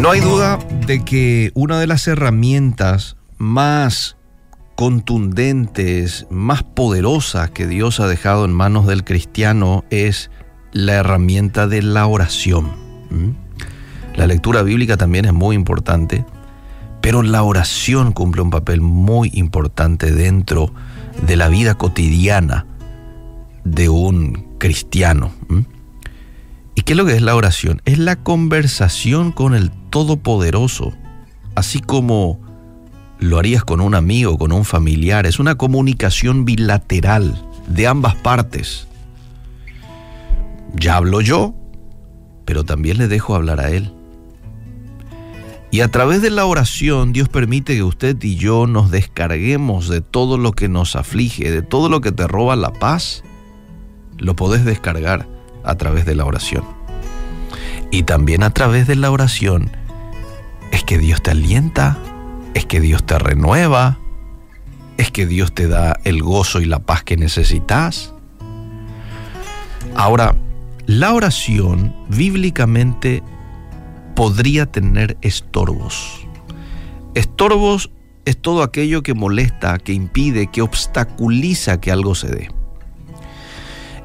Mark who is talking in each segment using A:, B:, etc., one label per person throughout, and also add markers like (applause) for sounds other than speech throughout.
A: No hay duda de que una de las herramientas más contundentes, más poderosas que Dios ha dejado en manos del cristiano es la herramienta de la oración. La lectura bíblica también es muy importante, pero la oración cumple un papel muy importante dentro de la vida cotidiana de un cristiano. ¿Y qué es lo que es la oración? Es la conversación con el Todopoderoso, así como lo harías con un amigo, con un familiar. Es una comunicación bilateral de ambas partes. Ya hablo yo, pero también le dejo hablar a Él. Y a través de la oración Dios permite que usted y yo nos descarguemos de todo lo que nos aflige, de todo lo que te roba la paz. Lo podés descargar a través de la oración. Y también a través de la oración es que Dios te alienta, es que Dios te renueva, es que Dios te da el gozo y la paz que necesitas. Ahora, la oración bíblicamente podría tener estorbos. Estorbos es todo aquello que molesta, que impide, que obstaculiza que algo se dé.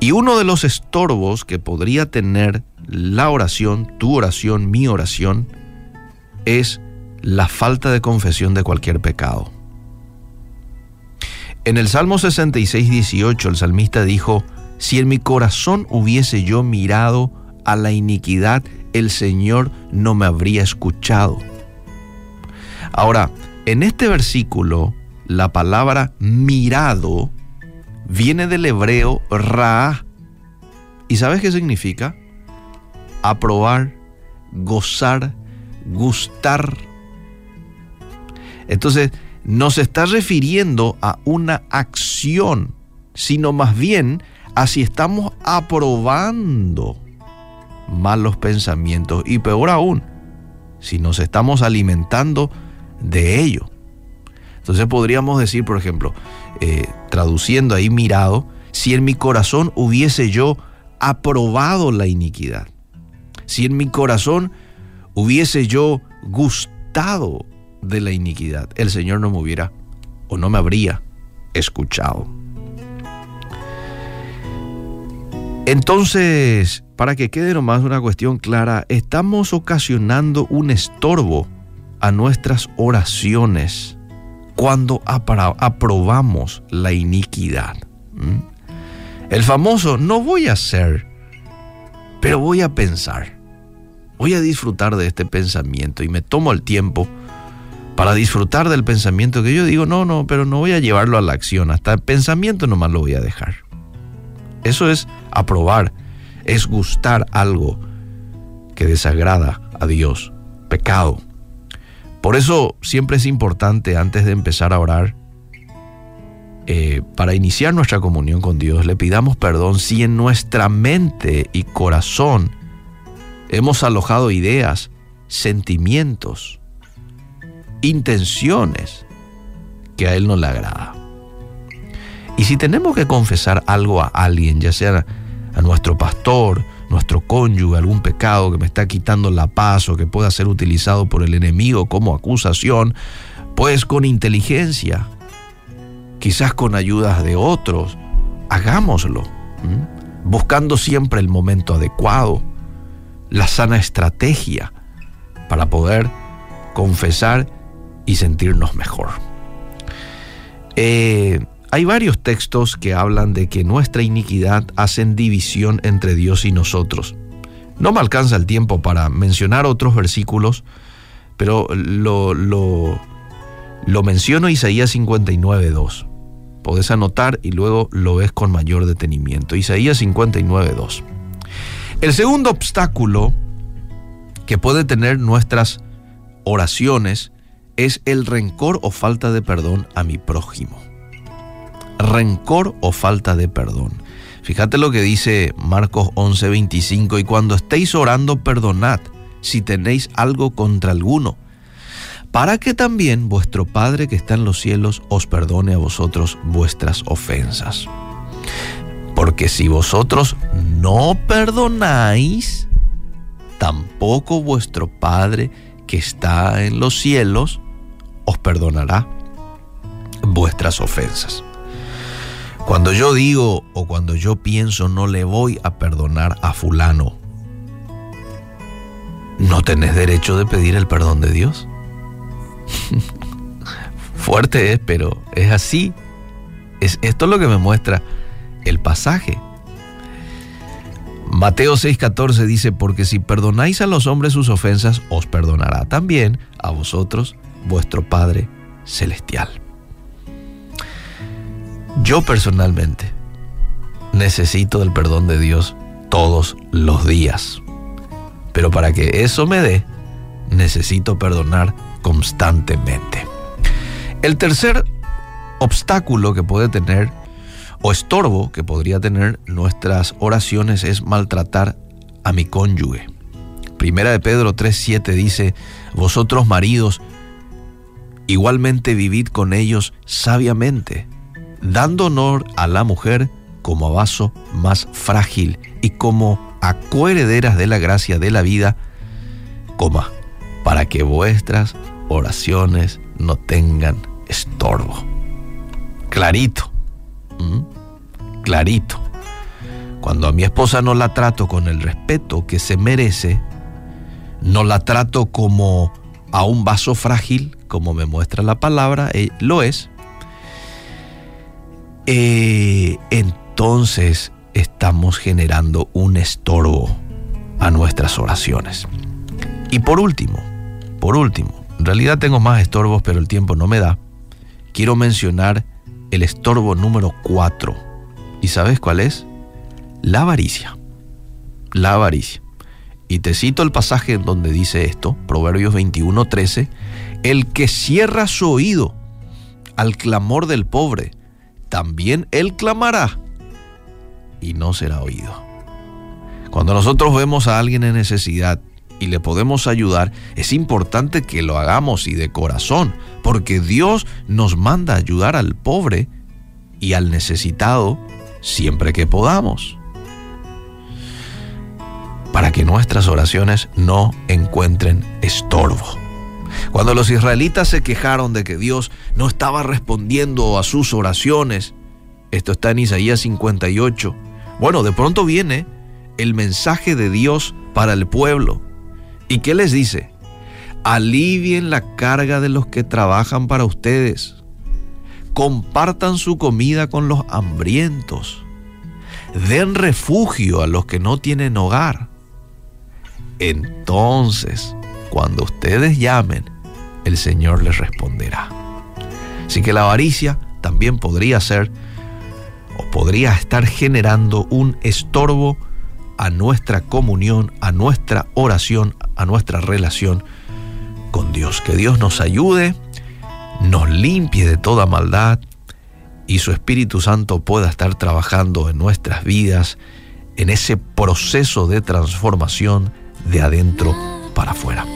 A: Y uno de los estorbos que podría tener la oración, tu oración, mi oración, es la falta de confesión de cualquier pecado. En el Salmo 66, 18, el salmista dijo, si en mi corazón hubiese yo mirado a la iniquidad, el Señor no me habría escuchado. Ahora, en este versículo, la palabra mirado viene del hebreo ra. ¿Y sabes qué significa? Aprobar, gozar, gustar. Entonces, no se está refiriendo a una acción, sino más bien a si estamos aprobando malos pensamientos y peor aún, si nos estamos alimentando de ello. Entonces podríamos decir, por ejemplo, eh, traduciendo ahí mirado, si en mi corazón hubiese yo aprobado la iniquidad, si en mi corazón hubiese yo gustado de la iniquidad, el Señor no me hubiera o no me habría escuchado. Entonces, para que quede nomás una cuestión clara, estamos ocasionando un estorbo a nuestras oraciones cuando aprobamos la iniquidad. El famoso no voy a hacer, pero voy a pensar. Voy a disfrutar de este pensamiento y me tomo el tiempo para disfrutar del pensamiento que yo digo, no, no, pero no voy a llevarlo a la acción, hasta el pensamiento nomás lo voy a dejar. Eso es aprobar, es gustar algo que desagrada a Dios, pecado. Por eso siempre es importante antes de empezar a orar, eh, para iniciar nuestra comunión con Dios, le pidamos perdón si en nuestra mente y corazón hemos alojado ideas, sentimientos, intenciones que a Él no le agrada. Y si tenemos que confesar algo a alguien, ya sea a nuestro pastor, nuestro cónyuge, algún pecado que me está quitando la paz o que pueda ser utilizado por el enemigo como acusación, pues con inteligencia, quizás con ayudas de otros, hagámoslo, buscando siempre el momento adecuado, la sana estrategia para poder confesar y sentirnos mejor. Eh, hay varios textos que hablan de que nuestra iniquidad hacen división entre Dios y nosotros. No me alcanza el tiempo para mencionar otros versículos, pero lo, menciono Isaías 59, 2. Podés anotar y luego lo ves con mayor detenimiento. Isaías 59, 2. El segundo obstáculo que puede tener nuestras oraciones es el rencor o falta de perdón a mi prójimo rencor o falta de perdón. Fíjate lo que dice Marcos 11:25, y cuando estéis orando, perdonad si tenéis algo contra alguno, para que también vuestro Padre que está en los cielos os perdone a vosotros vuestras ofensas. Porque si vosotros no perdonáis, tampoco vuestro Padre que está en los cielos os perdonará vuestras ofensas. Cuando yo digo o cuando yo pienso no le voy a perdonar a fulano, ¿no tenés derecho de pedir el perdón de Dios? (laughs) Fuerte es, pero es así. Es, esto es lo que me muestra el pasaje. Mateo 6:14 dice, porque si perdonáis a los hombres sus ofensas, os perdonará también a vosotros vuestro Padre Celestial. Yo personalmente necesito del perdón de Dios todos los días. Pero para que eso me dé, necesito perdonar constantemente. El tercer obstáculo que puede tener o estorbo que podría tener nuestras oraciones es maltratar a mi cónyuge. Primera de Pedro 3:7 dice, "Vosotros maridos igualmente vivid con ellos sabiamente, dando honor a la mujer como a vaso más frágil y como a coherederas de la gracia de la vida, para que vuestras oraciones no tengan estorbo." Clarito clarito. Cuando a mi esposa no la trato con el respeto que se merece, no la trato como a un vaso frágil, como me muestra la palabra, eh, lo es, eh, entonces estamos generando un estorbo a nuestras oraciones. Y por último, por último, en realidad tengo más estorbos, pero el tiempo no me da, quiero mencionar el estorbo número 4. ¿Y sabes cuál es? La avaricia. La avaricia. Y te cito el pasaje en donde dice esto, Proverbios 21:13, el que cierra su oído al clamor del pobre, también él clamará y no será oído. Cuando nosotros vemos a alguien en necesidad y le podemos ayudar, es importante que lo hagamos y de corazón, porque Dios nos manda ayudar al pobre y al necesitado siempre que podamos, para que nuestras oraciones no encuentren estorbo. Cuando los israelitas se quejaron de que Dios no estaba respondiendo a sus oraciones, esto está en Isaías 58, bueno, de pronto viene el mensaje de Dios para el pueblo. ¿Y qué les dice? Alivien la carga de los que trabajan para ustedes. Compartan su comida con los hambrientos. Den refugio a los que no tienen hogar. Entonces, cuando ustedes llamen, el Señor les responderá. Así que la avaricia también podría ser o podría estar generando un estorbo a nuestra comunión, a nuestra oración, a nuestra relación con Dios. Que Dios nos ayude, nos limpie de toda maldad y su Espíritu Santo pueda estar trabajando en nuestras vidas en ese proceso de transformación de adentro para afuera.